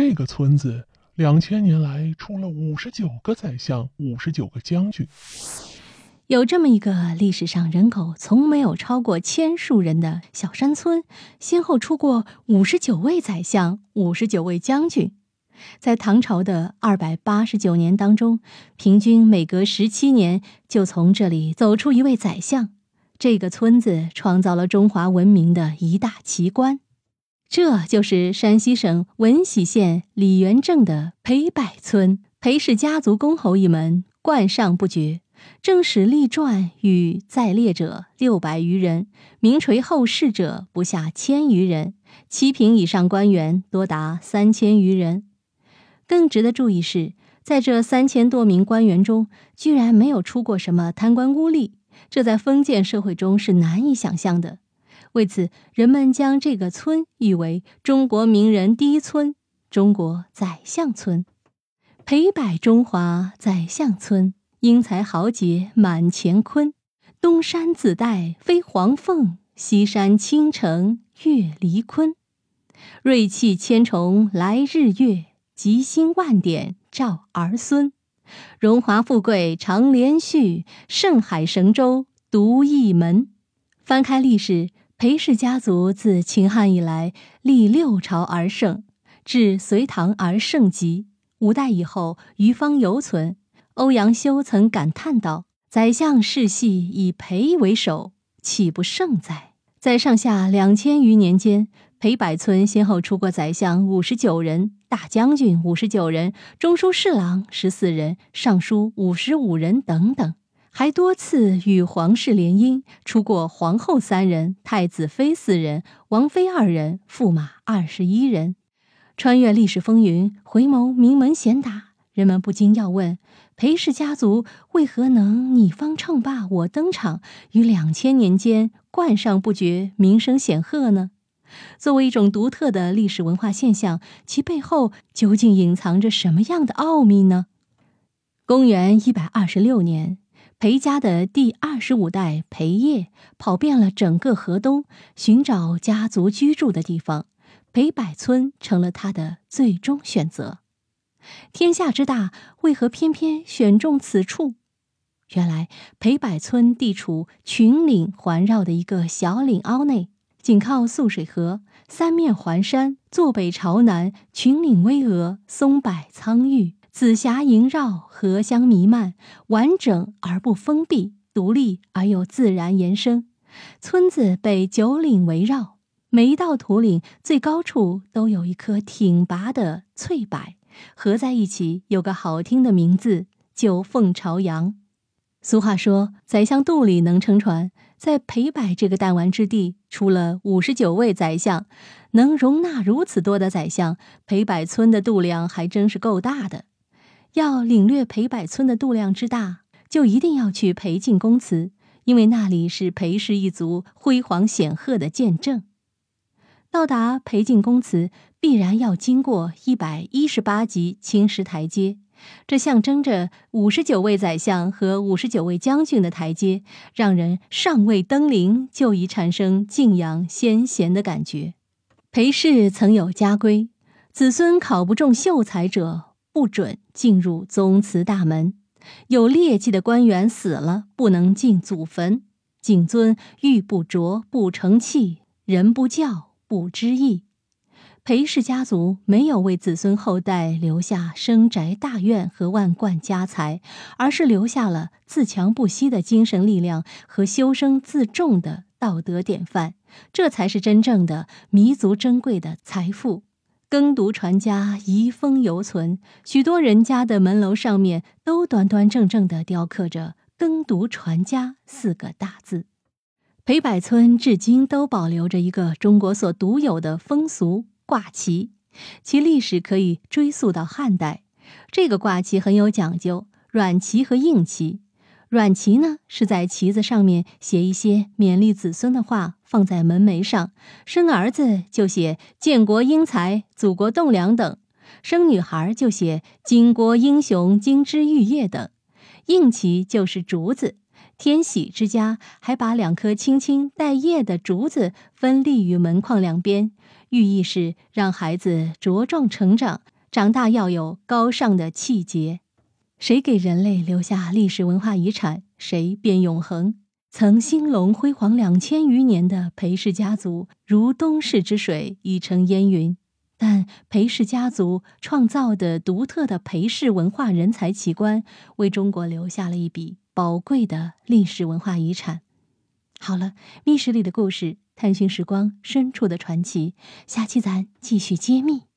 这个村子两千年来出了五十九个宰相，五十九个将军。有这么一个历史上人口从没有超过千数人的小山村，先后出过五十九位宰相，五十九位将军。在唐朝的二百八十九年当中，平均每隔十七年就从这里走出一位宰相。这个村子创造了中华文明的一大奇观，这就是山西省闻喜县李元镇的裴柏村。裴氏家族公侯一门，冠上不绝。正史立传与在列者六百余人，名垂后世者不下千余人，七品以上官员多达三千余人。更值得注意是，在这三千多名官员中，居然没有出过什么贪官污吏，这在封建社会中是难以想象的。为此，人们将这个村誉为“中国名人第一村”——中国宰相村。裴柏中华宰相村。英才豪杰满乾坤，东山紫带飞黄凤，西山青城月离坤。瑞气千重来日月，吉星万点照儿孙。荣华富贵常连续，盛海神州独一门。翻开历史，裴氏家族自秦汉以来历六朝而盛，至隋唐而盛极，五代以后余方犹存。欧阳修曾感叹道：“宰相世系以裴为首，岂不盛哉？”在上下两千余年间，裴柏村先后出过宰相五十九人，大将军五十九人，中书侍郎十四人，尚书五十五人等等，还多次与皇室联姻，出过皇后三人、太子妃四人、王妃二人、驸马二十一人。穿越历史风云，回眸名门显达。人们不禁要问：裴氏家族为何能你方称霸，我登场，于两千年间冠上不绝，名声显赫呢？作为一种独特的历史文化现象，其背后究竟隐藏着什么样的奥秘呢？公元一百二十六年，裴家的第二十五代裴业跑遍了整个河东，寻找家族居住的地方，裴柏村成了他的最终选择。天下之大，为何偏偏选中此处？原来裴柏村地处群岭环绕的一个小岭凹内，紧靠涑水河，三面环山，坐北朝南，群岭巍峨，松柏苍郁，紫霞萦绕，荷香弥漫，完整而不封闭，独立而又自然延伸。村子被九岭围绕，每一道土岭最高处都有一棵挺拔的翠柏。合在一起有个好听的名字——九凤朝阳。俗话说：“宰相肚里能撑船。”在裴柏这个弹丸之地，出了五十九位宰相，能容纳如此多的宰相，裴柏村的肚量还真是够大的。要领略裴柏村的度量之大，就一定要去裴进公祠，因为那里是裴氏一族辉煌显赫的见证。到达裴进公祠，必然要经过一百一十八级青石台阶，这象征着五十九位宰相和五十九位将军的台阶，让人尚未登临就已产生敬仰先贤的感觉。裴氏曾有家规：子孙考不中秀才者，不准进入宗祠大门；有劣迹的官员死了，不能进祖坟；谨遵玉不琢，不成器，人不教。不知义，裴氏家族没有为子孙后代留下深宅大院和万贯家财，而是留下了自强不息的精神力量和修身自重的道德典范。这才是真正的弥足珍贵的财富。耕读传家，遗风犹存，许多人家的门楼上面都端端正正地雕刻着“耕读传家”四个大字。裴柏村至今都保留着一个中国所独有的风俗——挂旗，其历史可以追溯到汉代。这个挂旗很有讲究，软旗和硬旗。软旗呢是在旗子上面写一些勉励子孙的话，放在门楣上；生儿子就写“建国英才，祖国栋梁”等；生女孩就写“巾帼英雄，金枝玉叶”等。硬旗就是竹子。天喜之家还把两棵青青带叶的竹子分立于门框两边，寓意是让孩子茁壮成长，长大要有高尚的气节。谁给人类留下历史文化遗产，谁便永恒。曾兴隆辉煌两千余年的裴氏家族，如东逝之水，已成烟云。但裴氏家族创造的独特的裴氏文化人才奇观，为中国留下了一笔宝贵的历史文化遗产。好了，密室里的故事，探寻时光深处的传奇，下期咱继续揭秘。